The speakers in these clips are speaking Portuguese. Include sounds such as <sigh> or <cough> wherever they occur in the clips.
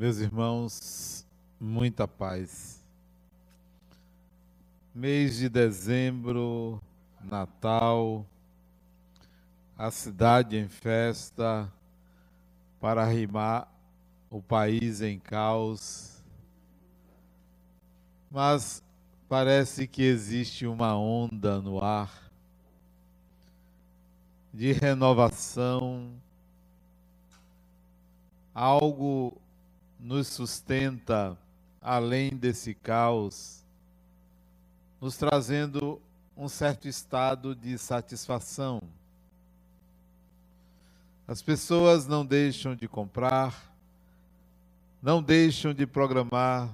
Meus irmãos, muita paz. Mês de dezembro, Natal, a cidade em festa, para rimar o país em caos. Mas parece que existe uma onda no ar de renovação, algo nos sustenta além desse caos, nos trazendo um certo estado de satisfação. As pessoas não deixam de comprar, não deixam de programar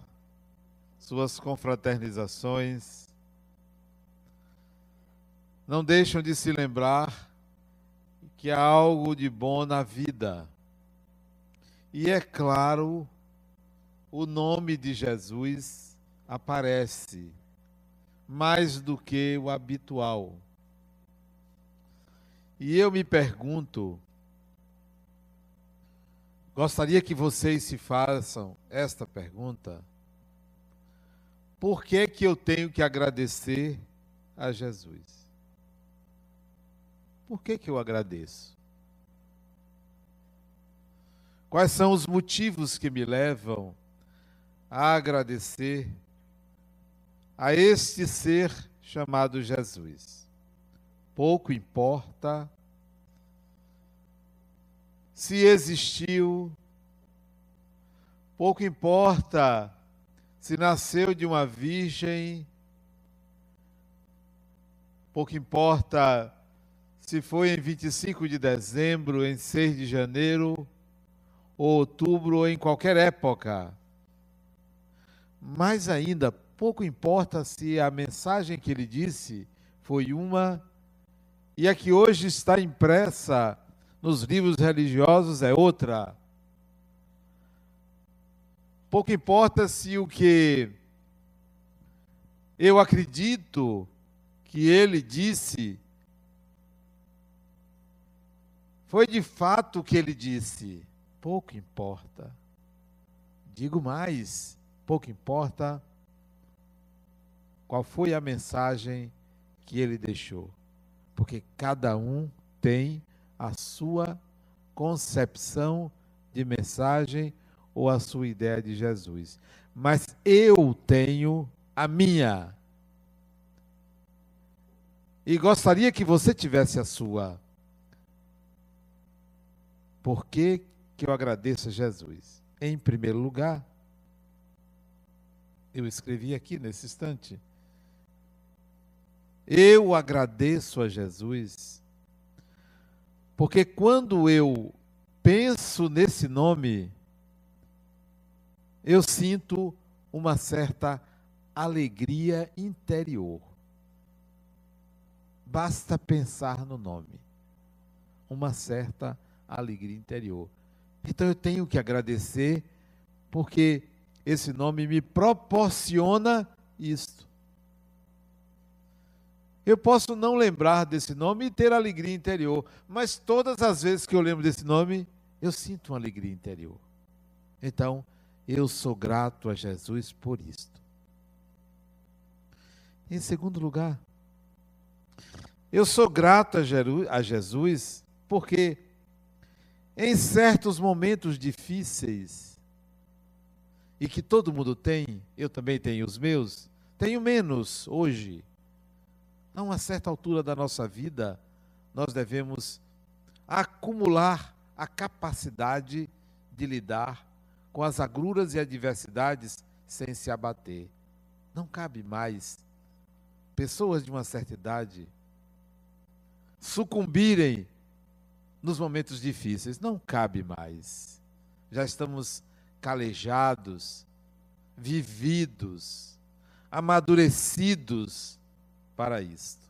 suas confraternizações, não deixam de se lembrar que há algo de bom na vida. E é claro, o nome de Jesus aparece mais do que o habitual. E eu me pergunto, gostaria que vocês se façam esta pergunta: por que que eu tenho que agradecer a Jesus? Por que que eu agradeço? Quais são os motivos que me levam agradecer a este ser chamado Jesus. Pouco importa se existiu, pouco importa se nasceu de uma virgem, pouco importa se foi em 25 de dezembro, em 6 de janeiro, ou outubro, ou em qualquer época mais ainda, pouco importa se a mensagem que ele disse foi uma e a que hoje está impressa nos livros religiosos é outra. Pouco importa se o que eu acredito que ele disse foi de fato o que ele disse. Pouco importa. Digo mais, pouco importa qual foi a mensagem que ele deixou, porque cada um tem a sua concepção de mensagem ou a sua ideia de Jesus. Mas eu tenho a minha. E gostaria que você tivesse a sua. Por que, que eu agradeço a Jesus? Em primeiro lugar, eu escrevi aqui nesse instante. Eu agradeço a Jesus, porque quando eu penso nesse nome, eu sinto uma certa alegria interior. Basta pensar no nome, uma certa alegria interior. Então eu tenho que agradecer, porque esse nome me proporciona isto. Eu posso não lembrar desse nome e ter alegria interior, mas todas as vezes que eu lembro desse nome, eu sinto uma alegria interior. Então, eu sou grato a Jesus por isto. Em segundo lugar, eu sou grato a Jesus porque em certos momentos difíceis, e que todo mundo tem, eu também tenho os meus, tenho menos hoje. A uma certa altura da nossa vida, nós devemos acumular a capacidade de lidar com as agruras e adversidades sem se abater. Não cabe mais pessoas de uma certa idade sucumbirem nos momentos difíceis. Não cabe mais. Já estamos calejados, vividos, amadurecidos para isto.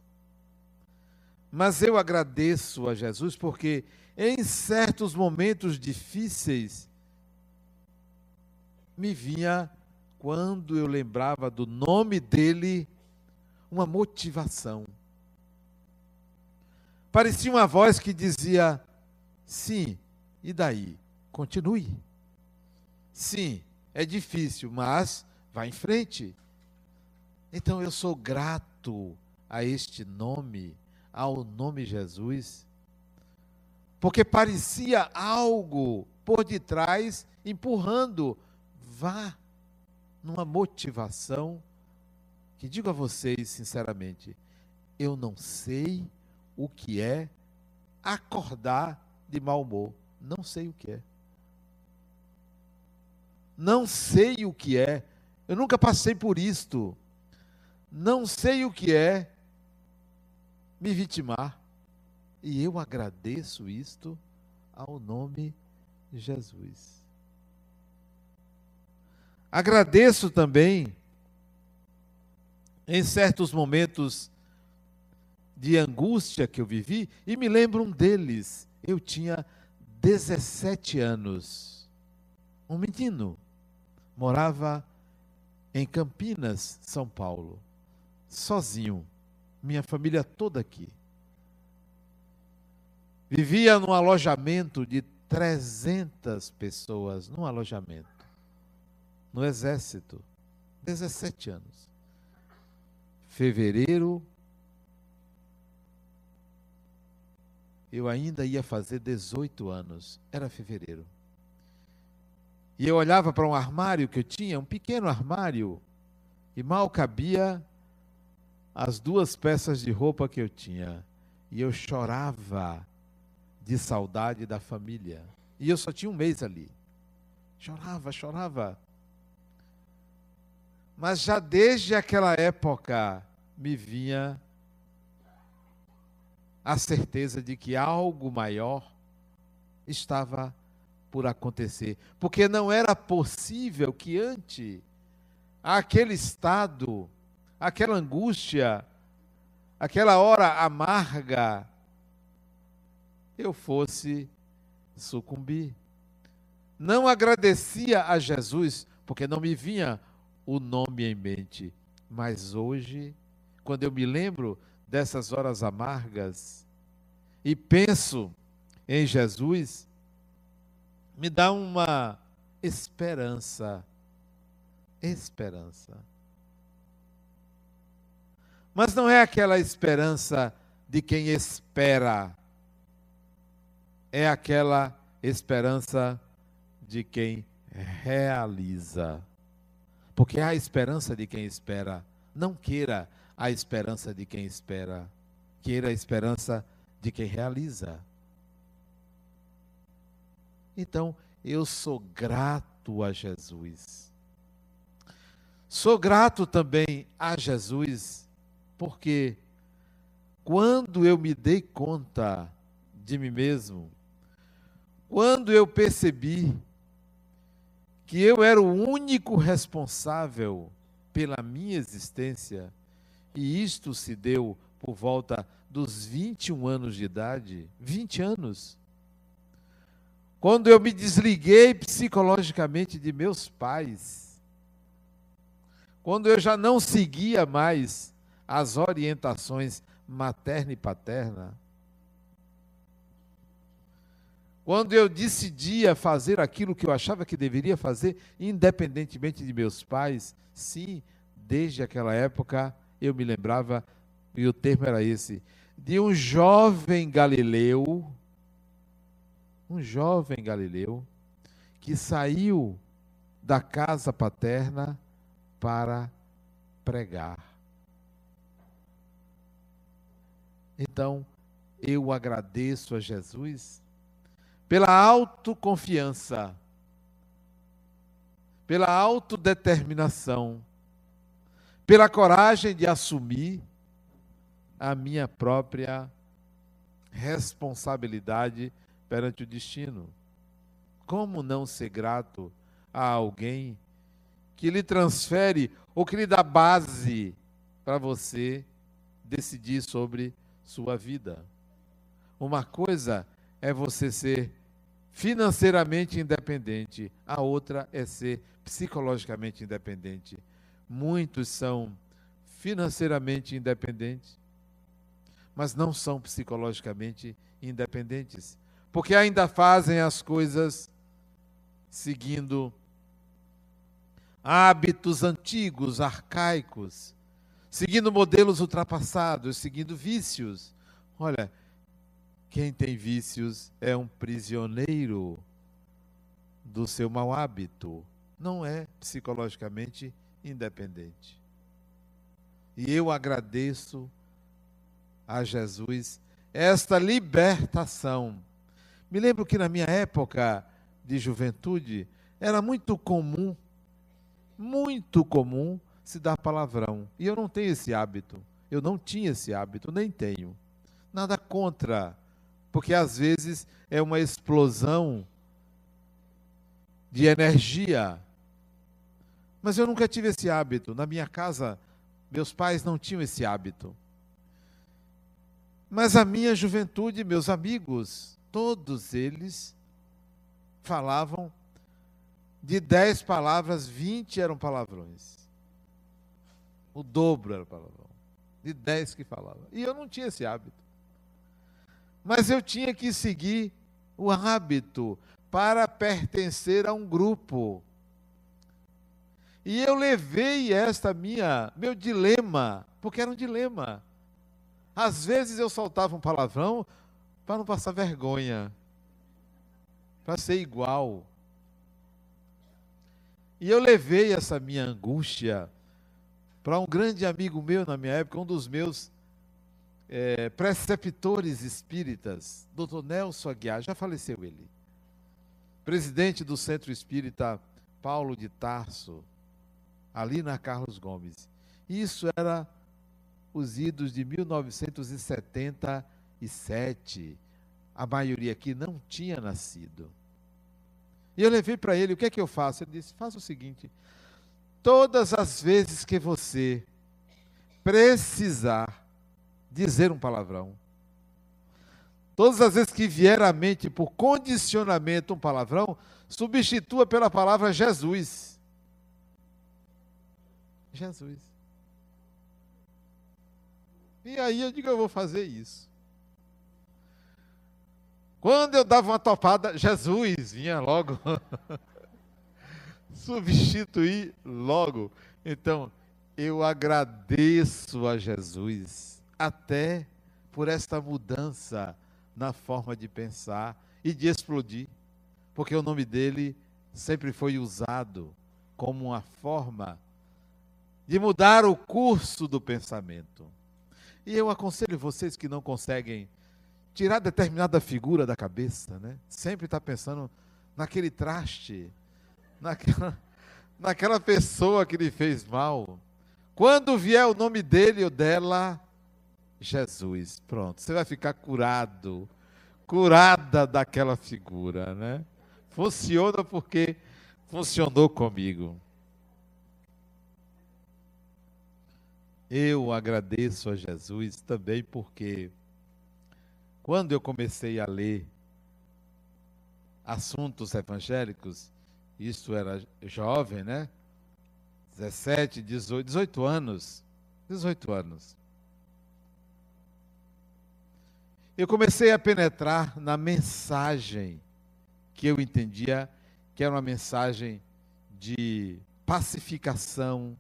Mas eu agradeço a Jesus porque em certos momentos difíceis me vinha quando eu lembrava do nome dele uma motivação. Parecia uma voz que dizia: sim, e daí? Continue. Sim, é difícil, mas vá em frente. Então eu sou grato a este nome, ao nome Jesus, porque parecia algo por detrás empurrando. Vá numa motivação que digo a vocês sinceramente, eu não sei o que é acordar de mau humor. Não sei o que é. Não sei o que é. Eu nunca passei por isto. Não sei o que é me vitimar. E eu agradeço isto ao nome de Jesus. Agradeço também em certos momentos de angústia que eu vivi, e me lembro um deles. Eu tinha 17 anos, um menino, morava em Campinas, São Paulo, sozinho, minha família toda aqui. Vivia num alojamento de 300 pessoas, num alojamento, no exército, 17 anos. Fevereiro eu ainda ia fazer 18 anos. Era fevereiro. E eu olhava para um armário que eu tinha, um pequeno armário, e mal cabia as duas peças de roupa que eu tinha. E eu chorava de saudade da família. E eu só tinha um mês ali. Chorava, chorava. Mas já desde aquela época me vinha a certeza de que algo maior estava por acontecer. Porque não era possível que ante aquele estado, aquela angústia, aquela hora amarga, eu fosse sucumbir. Não agradecia a Jesus, porque não me vinha o nome em mente. Mas hoje, quando eu me lembro dessas horas amargas e penso em Jesus, me dá uma esperança. Esperança. Mas não é aquela esperança de quem espera, é aquela esperança de quem realiza. Porque há esperança de quem espera. Não queira a esperança de quem espera, queira a esperança de quem realiza. Então, eu sou grato a Jesus. Sou grato também a Jesus, porque quando eu me dei conta de mim mesmo, quando eu percebi que eu era o único responsável pela minha existência, e isto se deu por volta dos 21 anos de idade 20 anos. Quando eu me desliguei psicologicamente de meus pais, quando eu já não seguia mais as orientações materna e paterna, quando eu decidia fazer aquilo que eu achava que deveria fazer, independentemente de meus pais, sim, desde aquela época eu me lembrava, e o termo era esse, de um jovem galileu, um jovem galileu, que saiu da casa paterna para pregar. Então, eu agradeço a Jesus pela autoconfiança, pela autodeterminação, pela coragem de assumir a minha própria responsabilidade perante o destino. Como não ser grato a alguém que lhe transfere ou que lhe dá base para você decidir sobre sua vida? Uma coisa é você ser financeiramente independente, a outra é ser psicologicamente independente. Muitos são financeiramente independentes, mas não são psicologicamente independentes, porque ainda fazem as coisas seguindo hábitos antigos, arcaicos, seguindo modelos ultrapassados, seguindo vícios. Olha, quem tem vícios é um prisioneiro do seu mau hábito, não é psicologicamente independente. E eu agradeço a Jesus esta libertação. Me lembro que na minha época de juventude era muito comum muito comum se dar palavrão. E eu não tenho esse hábito. Eu não tinha esse hábito, nem tenho. Nada contra, porque às vezes é uma explosão de energia. Mas eu nunca tive esse hábito. Na minha casa, meus pais não tinham esse hábito. Mas a minha juventude, meus amigos, todos eles falavam de dez palavras, vinte eram palavrões. O dobro era palavrão. De dez que falavam. E eu não tinha esse hábito. Mas eu tinha que seguir o hábito para pertencer a um grupo. E eu levei esta minha, meu dilema, porque era um dilema. Às vezes eu soltava um palavrão para não passar vergonha, para ser igual. E eu levei essa minha angústia para um grande amigo meu na minha época, um dos meus é, preceptores espíritas, Dr. Nelson Aguiar, já faleceu ele. Presidente do Centro Espírita Paulo de Tarso, ali na Carlos Gomes. Isso era os idos de 1977. A maioria aqui não tinha nascido. E eu levei para ele, o que é que eu faço? Ele disse: faça o seguinte: todas as vezes que você precisar dizer um palavrão, todas as vezes que vier à mente por condicionamento um palavrão, substitua pela palavra Jesus. Jesus. E aí eu digo, eu vou fazer isso. Quando eu dava uma topada, Jesus vinha logo <laughs> substituir logo. Então, eu agradeço a Jesus até por esta mudança na forma de pensar e de explodir, porque o nome dele sempre foi usado como uma forma de mudar o curso do pensamento. E eu aconselho vocês que não conseguem tirar determinada figura da cabeça, né? Sempre está pensando naquele traste, naquela, <laughs> naquela pessoa que lhe fez mal. Quando vier o nome dele ou dela, Jesus, pronto, você vai ficar curado, curada daquela figura, né? Funciona porque funcionou comigo. Eu agradeço a Jesus também porque quando eu comecei a ler assuntos evangélicos, isso era jovem, né? 17, 18, 18 anos. 18 anos. Eu comecei a penetrar na mensagem que eu entendia que era uma mensagem de pacificação,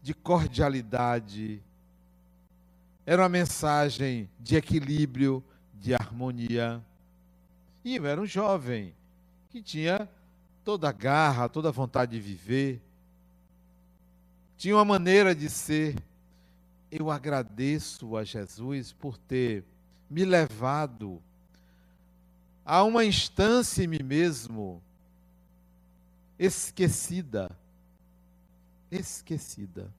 de cordialidade, era uma mensagem de equilíbrio, de harmonia. E eu era um jovem que tinha toda a garra, toda a vontade de viver, tinha uma maneira de ser. Eu agradeço a Jesus por ter me levado a uma instância em mim mesmo esquecida. Esquecida.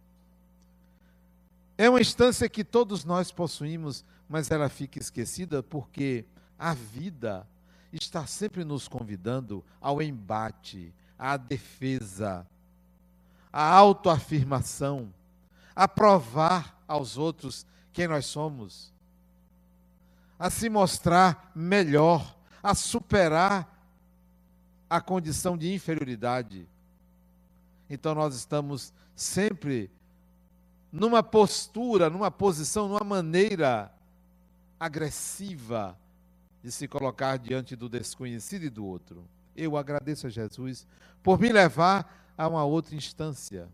É uma instância que todos nós possuímos, mas ela fica esquecida porque a vida está sempre nos convidando ao embate, à defesa, à autoafirmação, a provar aos outros quem nós somos, a se mostrar melhor, a superar a condição de inferioridade. Então nós estamos sempre numa postura, numa posição, numa maneira agressiva de se colocar diante do desconhecido e do outro. Eu agradeço a Jesus por me levar a uma outra instância.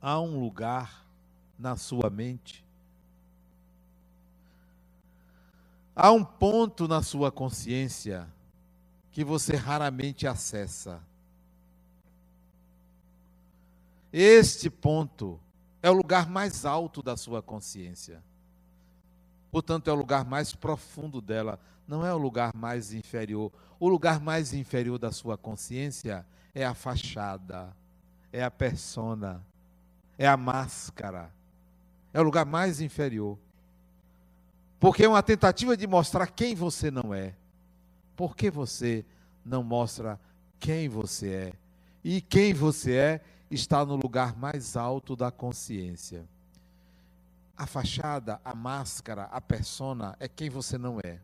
Há um lugar na sua mente. Há um ponto na sua consciência que você raramente acessa. Este ponto é o lugar mais alto da sua consciência. Portanto, é o lugar mais profundo dela, não é o lugar mais inferior. O lugar mais inferior da sua consciência é a fachada, é a persona, é a máscara. É o lugar mais inferior. Porque é uma tentativa de mostrar quem você não é. Por que você não mostra quem você é? E quem você é está no lugar mais alto da consciência. A fachada, a máscara, a persona é quem você não é.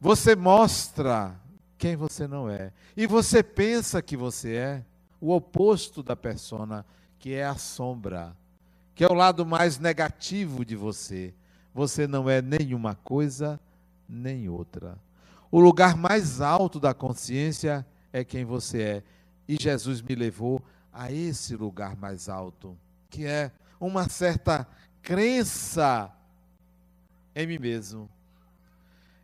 Você mostra quem você não é. E você pensa que você é o oposto da persona, que é a sombra, que é o lado mais negativo de você. Você não é nenhuma coisa nem outra. O lugar mais alto da consciência é quem você é. E Jesus me levou a esse lugar mais alto, que é uma certa crença em mim mesmo.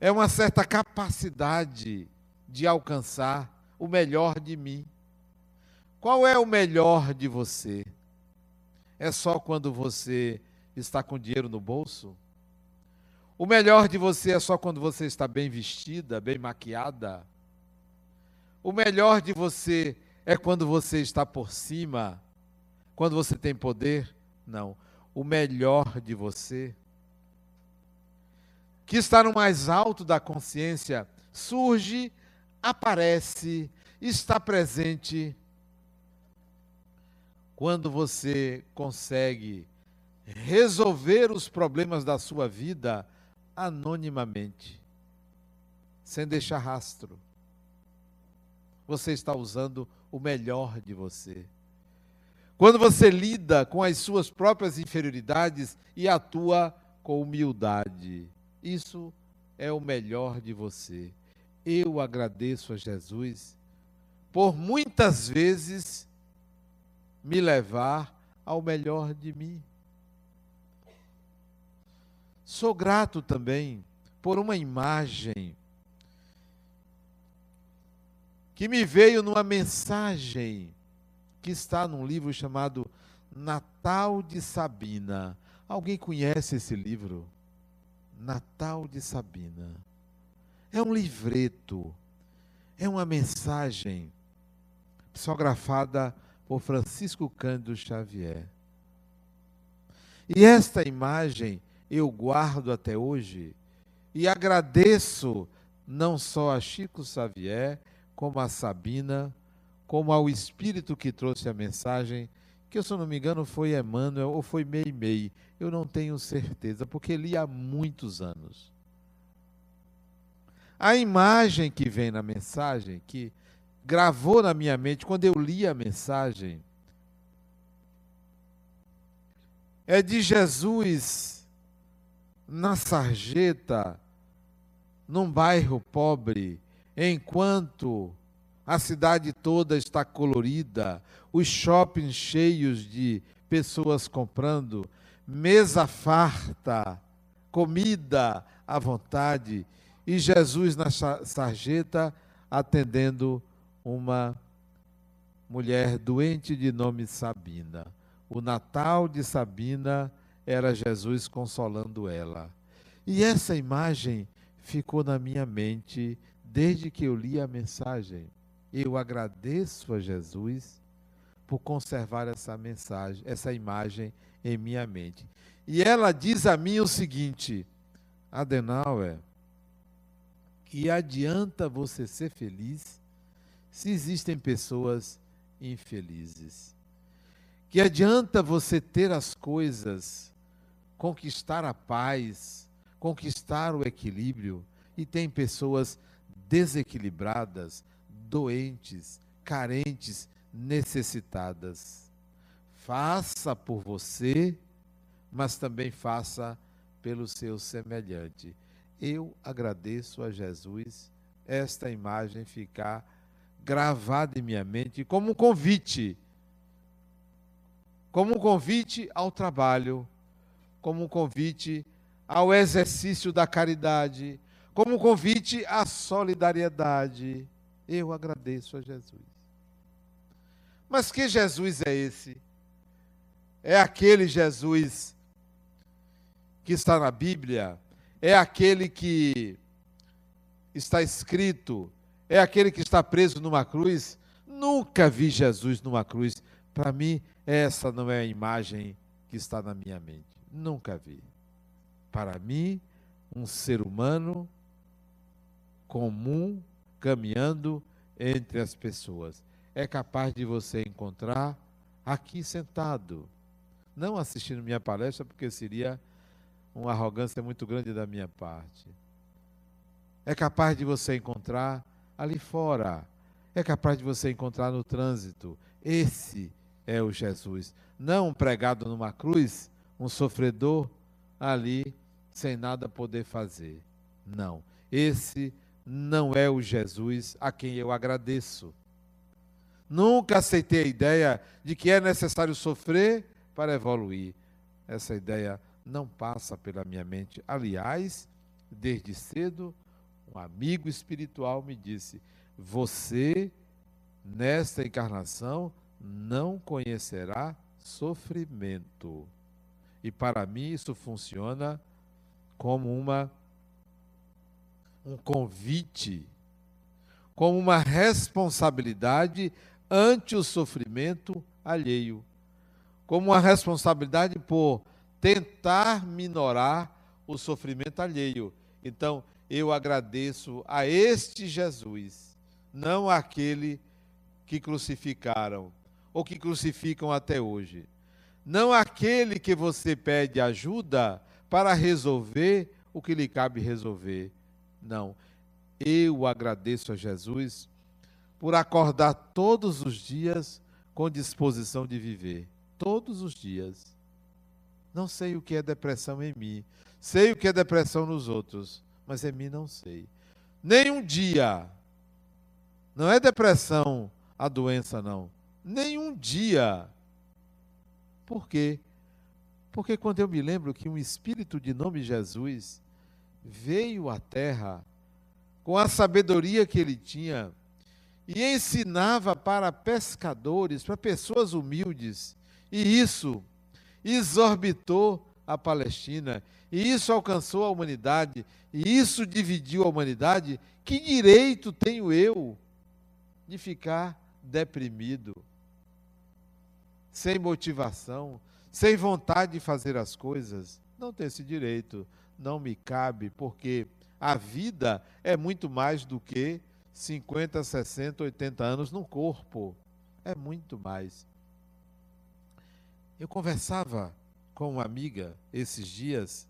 É uma certa capacidade de alcançar o melhor de mim. Qual é o melhor de você? É só quando você está com dinheiro no bolso? O melhor de você é só quando você está bem vestida, bem maquiada? O melhor de você é quando você está por cima, quando você tem poder? Não. O melhor de você, que está no mais alto da consciência, surge, aparece, está presente quando você consegue resolver os problemas da sua vida anonimamente, sem deixar rastro. Você está usando o melhor de você. Quando você lida com as suas próprias inferioridades e atua com humildade, isso é o melhor de você. Eu agradeço a Jesus por muitas vezes me levar ao melhor de mim. Sou grato também por uma imagem que me veio numa mensagem que está num livro chamado Natal de Sabina. Alguém conhece esse livro? Natal de Sabina. É um livreto, é uma mensagem psicografada por Francisco Cândido Xavier. E esta imagem eu guardo até hoje e agradeço não só a Chico Xavier, como a Sabina, como ao espírito que trouxe a mensagem, que se eu não me engano foi Emmanuel ou foi Meimei, eu não tenho certeza, porque li há muitos anos. A imagem que vem na mensagem, que gravou na minha mente quando eu li a mensagem, é de Jesus na sarjeta, num bairro pobre, enquanto a cidade toda está colorida, os shoppings cheios de pessoas comprando, mesa farta, comida à vontade, e Jesus na sarjeta atendendo uma mulher doente de nome Sabina. O Natal de Sabina era Jesus consolando ela. E essa imagem ficou na minha mente desde que eu li a mensagem. Eu agradeço a Jesus por conservar essa mensagem, essa imagem em minha mente. E ela diz a mim o seguinte: Adenauer, que adianta você ser feliz se existem pessoas infelizes? Que adianta você ter as coisas, conquistar a paz, conquistar o equilíbrio, e tem pessoas desequilibradas, doentes, carentes, necessitadas. Faça por você, mas também faça pelo seu semelhante. Eu agradeço a Jesus esta imagem ficar gravada em minha mente como um convite como um convite ao trabalho, como um convite ao exercício da caridade, como convite à solidariedade. Eu agradeço a Jesus. Mas que Jesus é esse? É aquele Jesus que está na Bíblia? É aquele que está escrito? É aquele que está preso numa cruz? Nunca vi Jesus numa cruz. Para mim, essa não é a imagem que está na minha mente. Nunca vi. Para mim, um ser humano comum caminhando entre as pessoas. É capaz de você encontrar aqui sentado, não assistindo minha palestra, porque seria uma arrogância muito grande da minha parte. É capaz de você encontrar ali fora. É capaz de você encontrar no trânsito. Esse é o Jesus. Não pregado numa cruz, um sofredor ali sem nada poder fazer. Não. Esse não é o Jesus a quem eu agradeço. Nunca aceitei a ideia de que é necessário sofrer para evoluir. Essa ideia não passa pela minha mente. Aliás, desde cedo, um amigo espiritual me disse: Você, nesta encarnação, não conhecerá sofrimento. E para mim isso funciona como uma um convite, como uma responsabilidade ante o sofrimento alheio, como uma responsabilidade por tentar minorar o sofrimento alheio. Então, eu agradeço a este Jesus, não aquele que crucificaram, ou que crucificam até hoje. Não aquele que você pede ajuda para resolver o que lhe cabe resolver. Não. Eu agradeço a Jesus por acordar todos os dias com disposição de viver. Todos os dias. Não sei o que é depressão em mim. Sei o que é depressão nos outros, mas em mim não sei. Nem um dia. Não é depressão a doença, não nenhum dia. Por quê? Porque quando eu me lembro que um espírito de nome Jesus veio à terra com a sabedoria que ele tinha e ensinava para pescadores, para pessoas humildes, e isso exorbitou a Palestina, e isso alcançou a humanidade, e isso dividiu a humanidade, que direito tenho eu de ficar deprimido? sem motivação, sem vontade de fazer as coisas, não tem esse direito, não me cabe, porque a vida é muito mais do que 50, 60, 80 anos no corpo. É muito mais. Eu conversava com uma amiga esses dias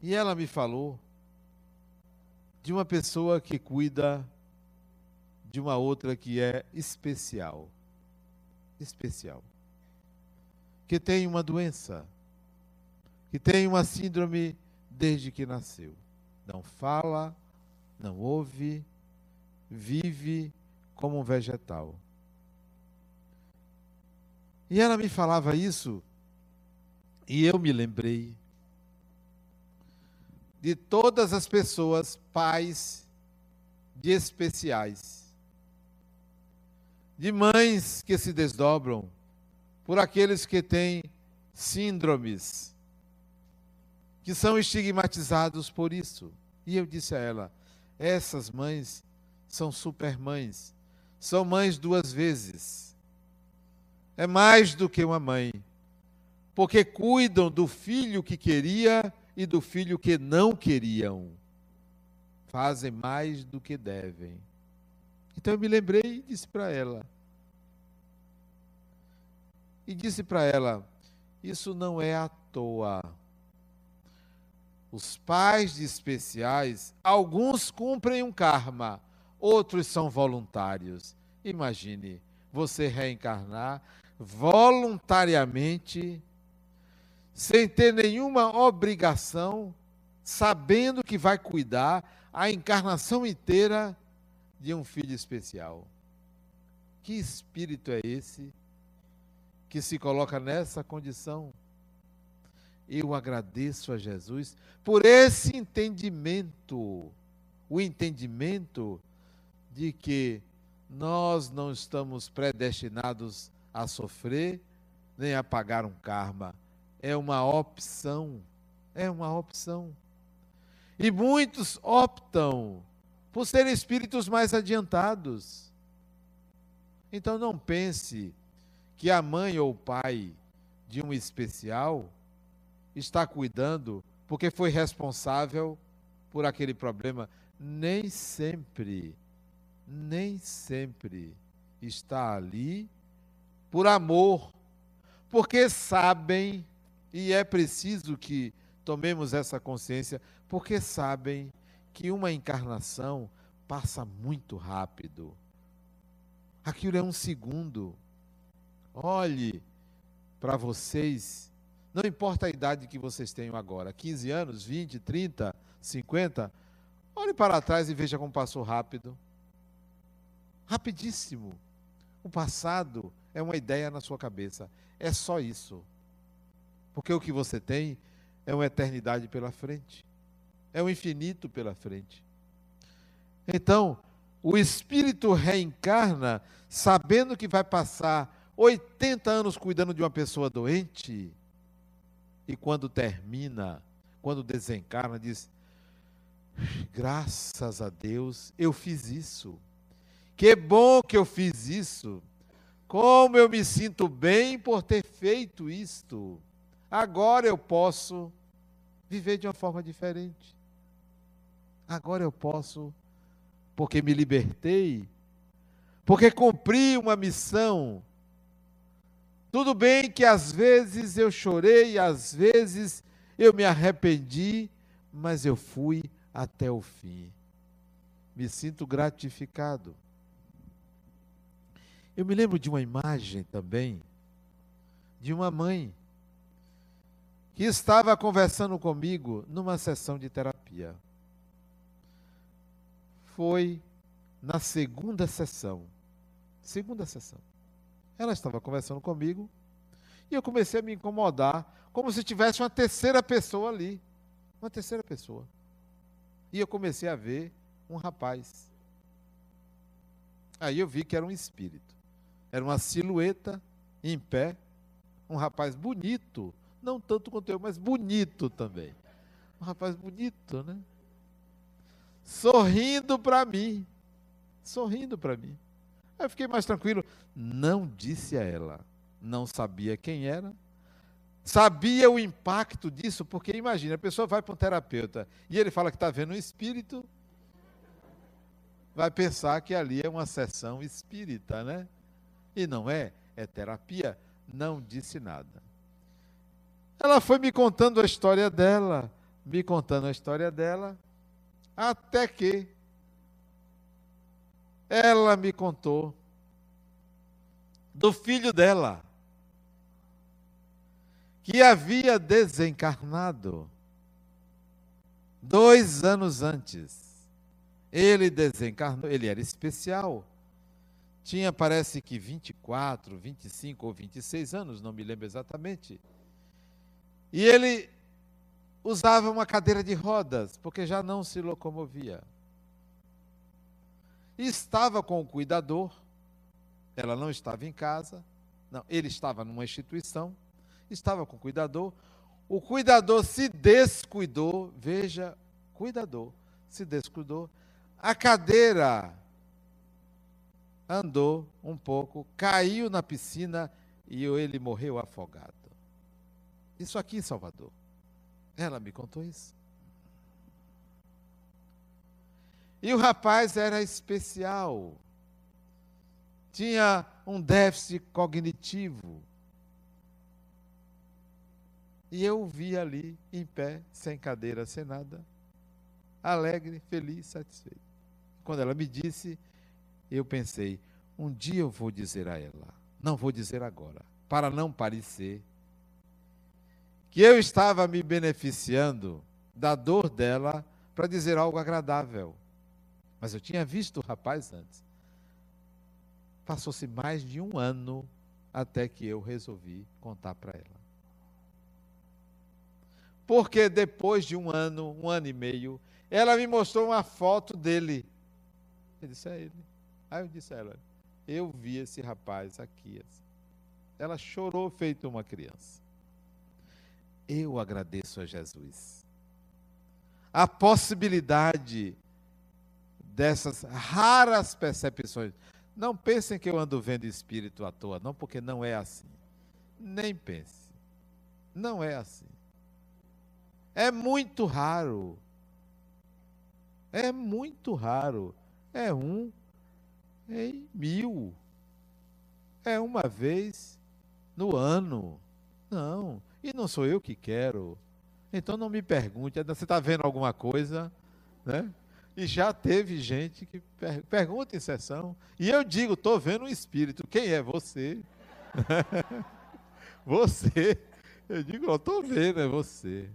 e ela me falou de uma pessoa que cuida de uma outra que é especial especial, que tem uma doença, que tem uma síndrome desde que nasceu. Não fala, não ouve, vive como um vegetal. E ela me falava isso, e eu me lembrei de todas as pessoas, pais de especiais de mães que se desdobram, por aqueles que têm síndromes, que são estigmatizados por isso. E eu disse a ela: essas mães são supermães, são mães duas vezes. É mais do que uma mãe, porque cuidam do filho que queria e do filho que não queriam. Fazem mais do que devem. Então eu me lembrei e disse para ela: e disse para ela: Isso não é à toa. Os pais de especiais, alguns cumprem um karma, outros são voluntários. Imagine você reencarnar voluntariamente, sem ter nenhuma obrigação sabendo que vai cuidar a encarnação inteira de um filho especial. Que espírito é esse que se coloca nessa condição? Eu agradeço a Jesus por esse entendimento, o entendimento de que nós não estamos predestinados a sofrer nem a pagar um karma. É uma opção. É uma opção. E muitos optam por serem espíritos mais adiantados. Então não pense que a mãe ou o pai de um especial está cuidando porque foi responsável por aquele problema. Nem sempre, nem sempre está ali por amor, porque sabem, e é preciso que tomemos essa consciência, porque sabem que uma encarnação passa muito rápido. Aquilo é um segundo. Olhe para vocês, não importa a idade que vocês tenham agora, 15 anos, 20, 30, 50, olhe para trás e veja como passou rápido. Rapidíssimo. O passado é uma ideia na sua cabeça. É só isso. Porque o que você tem é uma eternidade pela frente. É um infinito pela frente. Então, o espírito reencarna sabendo que vai passar 80 anos cuidando de uma pessoa doente. E quando termina, quando desencarna, diz: Graças a Deus, eu fiz isso. Que bom que eu fiz isso. Como eu me sinto bem por ter feito isto. Agora eu posso viver de uma forma diferente. Agora eu posso, porque me libertei, porque cumpri uma missão. Tudo bem que às vezes eu chorei, às vezes eu me arrependi, mas eu fui até o fim. Me sinto gratificado. Eu me lembro de uma imagem também de uma mãe que estava conversando comigo numa sessão de terapia. Foi na segunda sessão. Segunda sessão. Ela estava conversando comigo e eu comecei a me incomodar, como se tivesse uma terceira pessoa ali. Uma terceira pessoa. E eu comecei a ver um rapaz. Aí eu vi que era um espírito. Era uma silhueta em pé, um rapaz bonito, não tanto quanto eu, mas bonito também. Um rapaz bonito, né? Sorrindo para mim. Sorrindo para mim. Aí fiquei mais tranquilo. Não disse a ela. Não sabia quem era. Sabia o impacto disso, porque imagina, a pessoa vai para um terapeuta e ele fala que está vendo um espírito, vai pensar que ali é uma sessão espírita, né? E não é, é terapia. Não disse nada. Ela foi me contando a história dela, me contando a história dela, até que ela me contou do filho dela, que havia desencarnado dois anos antes. Ele desencarnou, ele era especial. Tinha, parece que 24, 25 ou 26 anos, não me lembro exatamente. E ele usava uma cadeira de rodas, porque já não se locomovia. Estava com o cuidador, ela não estava em casa, não, ele estava numa instituição, estava com o cuidador. O cuidador se descuidou, veja, cuidador, se descuidou. A cadeira andou um pouco, caiu na piscina e ele morreu afogado. Isso aqui em Salvador. Ela me contou isso. E o rapaz era especial. Tinha um déficit cognitivo. E eu o vi ali, em pé, sem cadeira, sem nada, alegre, feliz, satisfeito. Quando ela me disse, eu pensei: um dia eu vou dizer a ela, não vou dizer agora, para não parecer que eu estava me beneficiando da dor dela para dizer algo agradável. Mas eu tinha visto o rapaz antes. Passou-se mais de um ano até que eu resolvi contar para ela. Porque depois de um ano, um ano e meio, ela me mostrou uma foto dele. Eu disse a ele. Aí eu disse a ela: Eu vi esse rapaz aqui. Assim. Ela chorou feito uma criança. Eu agradeço a Jesus. A possibilidade dessas raras percepções. Não pensem que eu ando vendo espírito à toa, não, porque não é assim. Nem pense. Não é assim. É muito raro. É muito raro. É um em mil. É uma vez no ano. Não. E não sou eu que quero. Então não me pergunte. Você está vendo alguma coisa? Né? E já teve gente que per pergunta em sessão. E eu digo, estou vendo um espírito. Quem é você? <laughs> você. Eu digo, estou vendo, é você.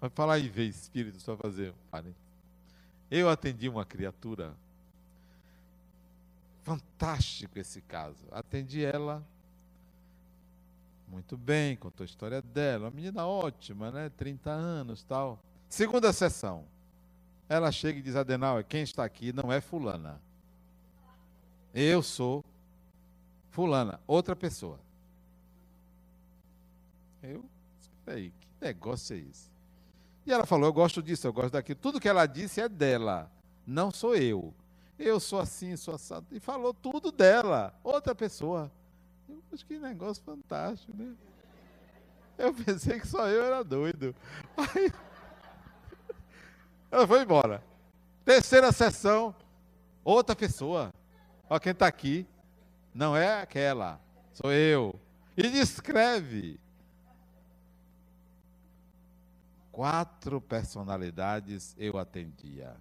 Vai falar em ver espírito, só fazer um Eu atendi uma criatura. Fantástico esse caso. Atendi ela muito bem, contou a história dela. Uma menina ótima, né? 30 anos tal. Segunda sessão. Ela chega e diz: Adenauer, quem está aqui não é Fulana. Eu sou Fulana, outra pessoa. Eu, espera aí, que negócio é esse? E ela falou: Eu gosto disso, eu gosto daquilo. Tudo que ela disse é dela, não sou eu. Eu sou assim, sou assado. E falou tudo dela, outra pessoa. Eu acho que negócio fantástico, né? Eu pensei que só eu era doido. Aí, <laughs> ela foi embora. Terceira sessão, outra pessoa. Olha quem está aqui. Não é aquela, sou eu. E descreve. Quatro personalidades eu atendia.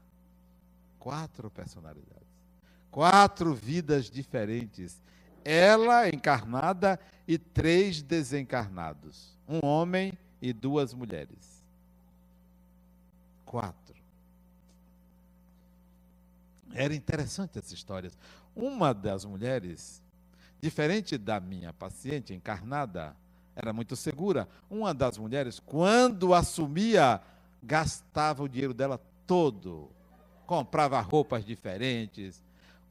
Quatro personalidades. Quatro vidas diferentes. Ela encarnada e três desencarnados. Um homem e duas mulheres. Quatro. Era interessante essa história. Uma das mulheres, diferente da minha paciente encarnada, era muito segura. Uma das mulheres, quando assumia, gastava o dinheiro dela todo. Comprava roupas diferentes,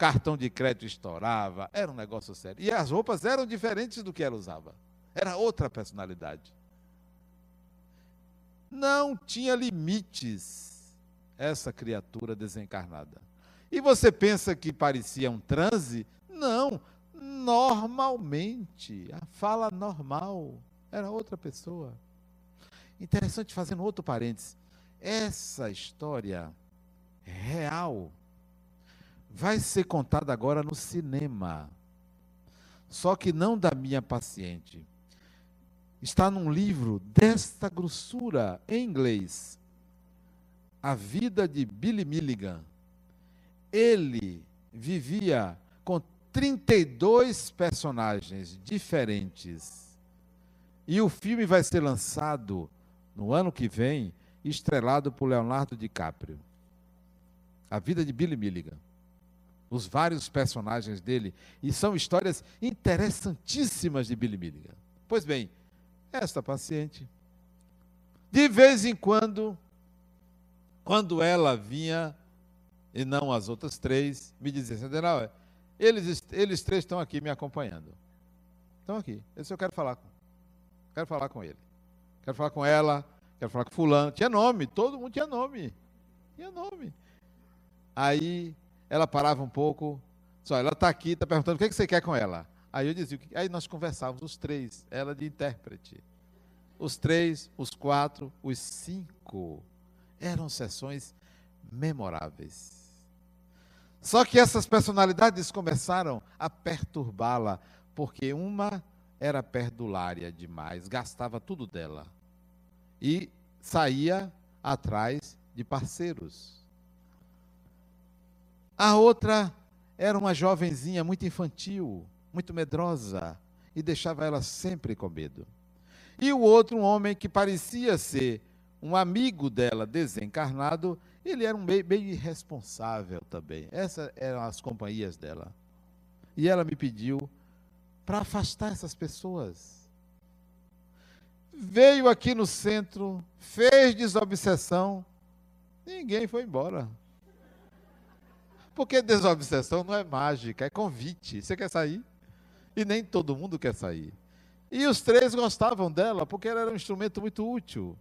cartão de crédito estourava, era um negócio sério. E as roupas eram diferentes do que ela usava. Era outra personalidade. Não tinha limites essa criatura desencarnada. E você pensa que parecia um transe? Não, normalmente, a fala normal, era outra pessoa. Interessante, fazendo outro parênteses, essa história real vai ser contada agora no cinema. Só que não da minha paciente. Está num livro desta grossura em inglês. A vida de Billy Milligan. Ele vivia com 32 personagens diferentes. E o filme vai ser lançado no ano que vem, estrelado por Leonardo DiCaprio. A vida de Billy Milligan. Os vários personagens dele. E são histórias interessantíssimas de Billy Milligan. Pois bem, esta paciente, de vez em quando, quando ela vinha, e não as outras três, me dizia, Centenal, eles, eles três estão aqui me acompanhando. Estão aqui. Esse eu quero falar com. Quero falar com ele. Quero falar com ela. Quero falar com fulano. Tinha nome. Todo mundo tinha nome. Tinha nome. Aí ela parava um pouco. Só, ela está aqui, está perguntando o que, é que você quer com ela. Aí eu dizia, aí nós conversávamos, os três, ela de intérprete. Os três, os quatro, os cinco. Eram sessões memoráveis. Só que essas personalidades começaram a perturbá-la, porque uma era perdulária demais, gastava tudo dela. E saía atrás de parceiros. A outra era uma jovenzinha muito infantil, muito medrosa, e deixava ela sempre com medo. E o outro, um homem que parecia ser um amigo dela desencarnado, ele era um meio, meio irresponsável também. Essas eram as companhias dela. E ela me pediu para afastar essas pessoas. Veio aqui no centro, fez desobsessão, ninguém foi embora. Porque desobsessão não é mágica, é convite. Você quer sair? E nem todo mundo quer sair. E os três gostavam dela, porque ela era um instrumento muito útil.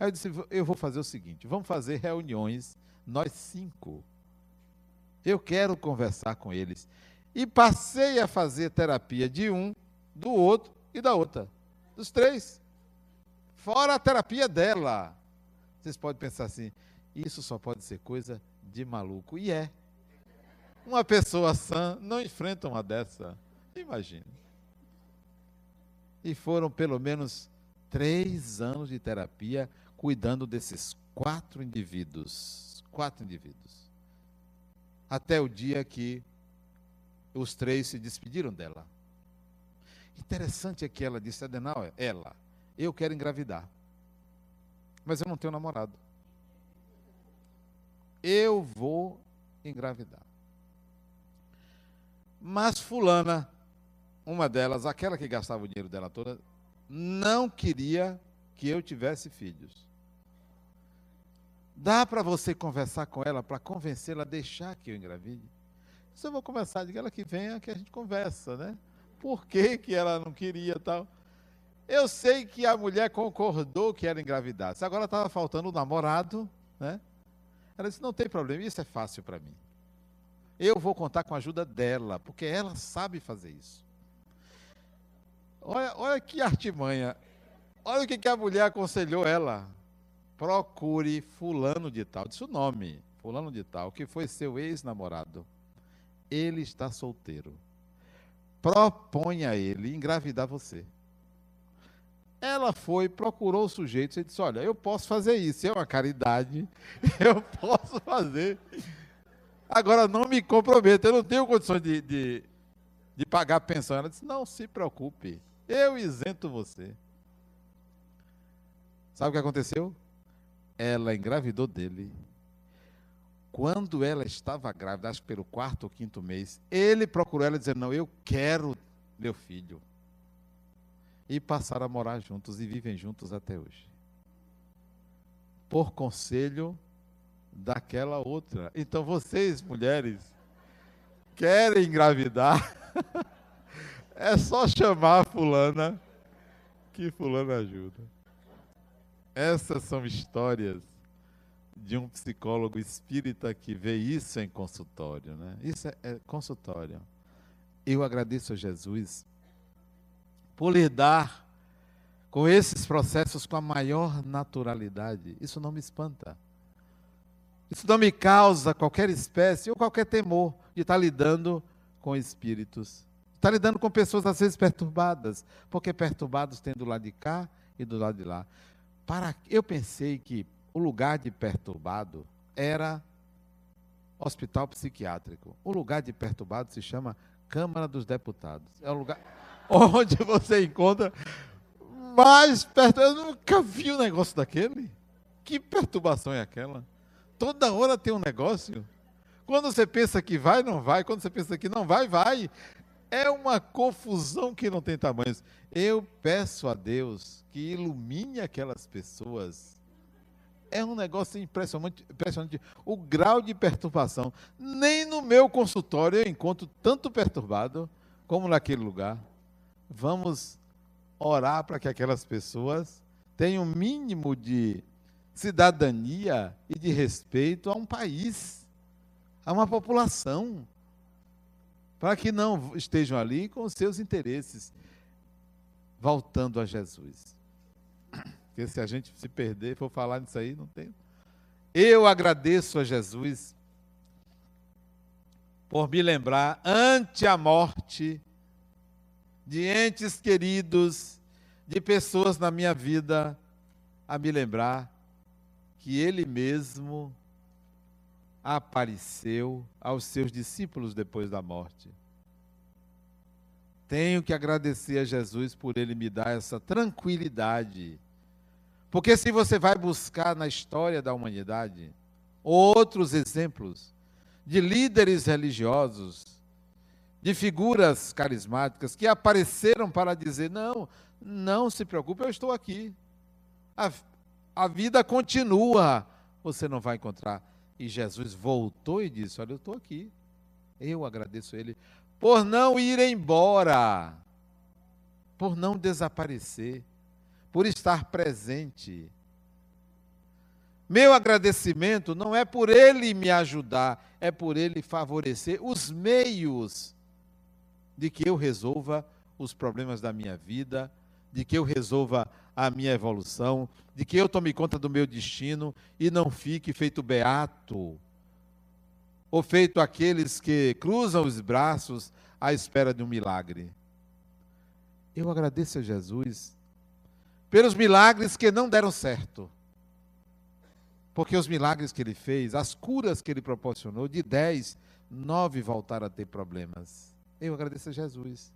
Aí eu disse: eu vou fazer o seguinte: vamos fazer reuniões, nós cinco. Eu quero conversar com eles. E passei a fazer terapia de um, do outro e da outra. Dos três. Fora a terapia dela. Vocês podem pensar assim: isso só pode ser coisa de maluco. E é. Uma pessoa sã não enfrenta uma dessa. Imagina. E foram pelo menos três anos de terapia cuidando desses quatro indivíduos. Quatro indivíduos. Até o dia que os três se despediram dela. Interessante é que ela disse, Adenauer, ela, eu quero engravidar. Mas eu não tenho namorado. Eu vou engravidar. Mas fulana, uma delas, aquela que gastava o dinheiro dela toda, não queria que eu tivesse filhos. Dá para você conversar com ela para convencê-la a deixar que eu engravide? Se eu vou conversar, diga ela que venha que a gente conversa, né? Por que, que ela não queria tal? Eu sei que a mulher concordou que era engravidar. Se agora estava faltando o namorado, né? Ela disse: não tem problema, isso é fácil para mim. Eu vou contar com a ajuda dela, porque ela sabe fazer isso. Olha, olha que artimanha. Olha o que, que a mulher aconselhou ela procure fulano de tal, disse o nome, fulano de tal, que foi seu ex-namorado. Ele está solteiro. Proponha a ele engravidar você. Ela foi, procurou o sujeito e disse: Olha, eu posso fazer isso, é uma caridade, <laughs> eu posso fazer. Agora não me comprometa, eu não tenho condições de, de, de pagar a pensão. Ela disse: Não se preocupe, eu isento você. Sabe o que aconteceu? ela engravidou dele. Quando ela estava grávida, acho que pelo quarto ou quinto mês, ele procurou ela dizendo: Não, eu quero meu filho. E passaram a morar juntos e vivem juntos até hoje. Por conselho daquela outra. Então vocês, mulheres, querem engravidar? <laughs> é só chamar a fulana que fulana ajuda. Essas são histórias de um psicólogo espírita que vê isso em consultório, né? Isso é, é consultório. Eu agradeço a Jesus por lidar com esses processos com a maior naturalidade. Isso não me espanta. Isso não me causa qualquer espécie ou qualquer temor de estar lidando com espíritos. Estar lidando com pessoas às vezes perturbadas, porque perturbados tem do lado de cá e do lado de lá. Para, eu pensei que o lugar de perturbado era hospital psiquiátrico. O lugar de perturbado se chama Câmara dos Deputados. É o lugar <laughs> onde você encontra mais perto. Eu nunca vi um negócio daquele. Que perturbação é aquela? Toda hora tem um negócio. Quando você pensa que vai, não vai. Quando você pensa que não vai, vai. É uma confusão que não tem tamanhos. Eu peço a Deus que ilumine aquelas pessoas. É um negócio impressionante, impressionante. O grau de perturbação. Nem no meu consultório eu encontro tanto perturbado como naquele lugar. Vamos orar para que aquelas pessoas tenham um mínimo de cidadania e de respeito a um país, a uma população para que não estejam ali com os seus interesses, voltando a Jesus. Porque se a gente se perder, for falar nisso aí, não tem. Eu agradeço a Jesus por me lembrar, ante a morte, de entes queridos, de pessoas na minha vida, a me lembrar que Ele mesmo apareceu aos seus discípulos depois da morte. Tenho que agradecer a Jesus por ele me dar essa tranquilidade. Porque se você vai buscar na história da humanidade outros exemplos de líderes religiosos, de figuras carismáticas que apareceram para dizer: não, não se preocupe, eu estou aqui. A, a vida continua. Você não vai encontrar. E Jesus voltou e disse: Olha, eu estou aqui. Eu agradeço a Ele por não ir embora, por não desaparecer, por estar presente. Meu agradecimento não é por Ele me ajudar, é por Ele favorecer os meios de que eu resolva os problemas da minha vida, de que eu resolva a minha evolução, de que eu tome conta do meu destino e não fique feito beato, ou feito aqueles que cruzam os braços à espera de um milagre. Eu agradeço a Jesus pelos milagres que não deram certo. Porque os milagres que ele fez, as curas que ele proporcionou, de dez, nove voltaram a ter problemas. Eu agradeço a Jesus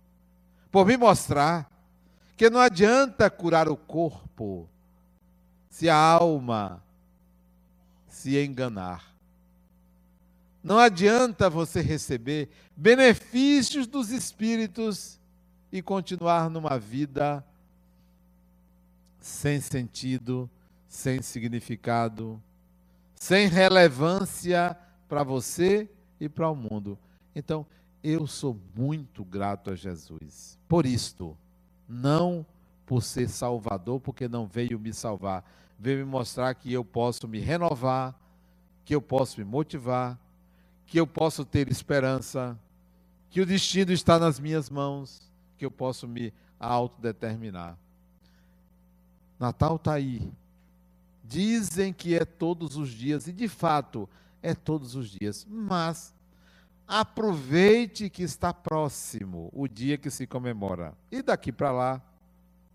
por me mostrar que não adianta curar o corpo se a alma se enganar. Não adianta você receber benefícios dos espíritos e continuar numa vida sem sentido, sem significado, sem relevância para você e para o mundo. Então, eu sou muito grato a Jesus por isto não por ser salvador, porque não veio me salvar, veio me mostrar que eu posso me renovar, que eu posso me motivar, que eu posso ter esperança, que o destino está nas minhas mãos, que eu posso me autodeterminar. Natal está aí. Dizem que é todos os dias, e de fato é todos os dias, mas Aproveite que está próximo o dia que se comemora. E daqui para lá,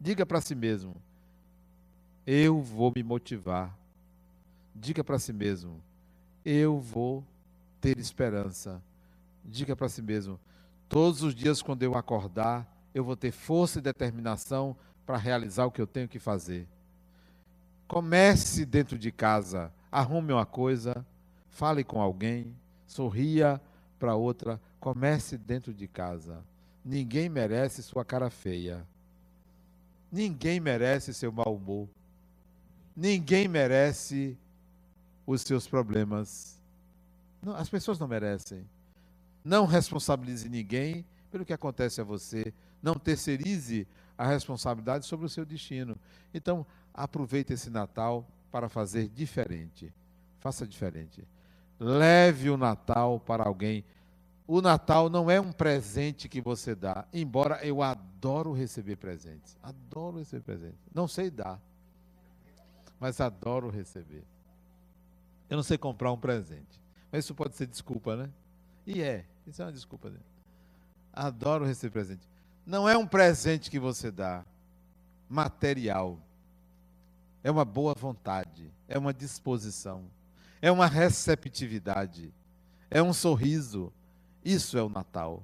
diga para si mesmo: eu vou me motivar. Diga para si mesmo: eu vou ter esperança. Diga para si mesmo: todos os dias quando eu acordar, eu vou ter força e determinação para realizar o que eu tenho que fazer. Comece dentro de casa, arrume uma coisa, fale com alguém, sorria para outra, comece dentro de casa. Ninguém merece sua cara feia. Ninguém merece seu mau humor. Ninguém merece os seus problemas. Não, as pessoas não merecem. Não responsabilize ninguém pelo que acontece a você. Não terceirize a responsabilidade sobre o seu destino. Então, aproveite esse Natal para fazer diferente. Faça diferente. Leve o Natal para alguém. O Natal não é um presente que você dá, embora eu adoro receber presentes. Adoro receber presentes. Não sei dar, mas adoro receber. Eu não sei comprar um presente, mas isso pode ser desculpa, né? E é, isso é uma desculpa. Né? Adoro receber presente. Não é um presente que você dá, material. É uma boa vontade, é uma disposição é uma receptividade, é um sorriso. Isso é o Natal.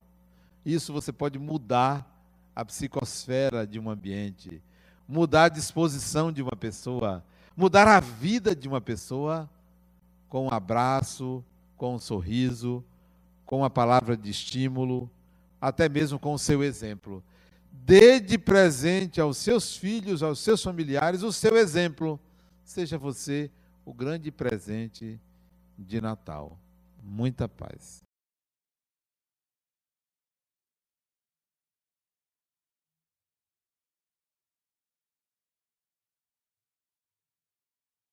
Isso você pode mudar a psicosfera de um ambiente, mudar a disposição de uma pessoa, mudar a vida de uma pessoa com um abraço, com um sorriso, com uma palavra de estímulo, até mesmo com o seu exemplo. Dê de presente aos seus filhos, aos seus familiares, o seu exemplo. Seja você o grande presente de Natal. Muita paz.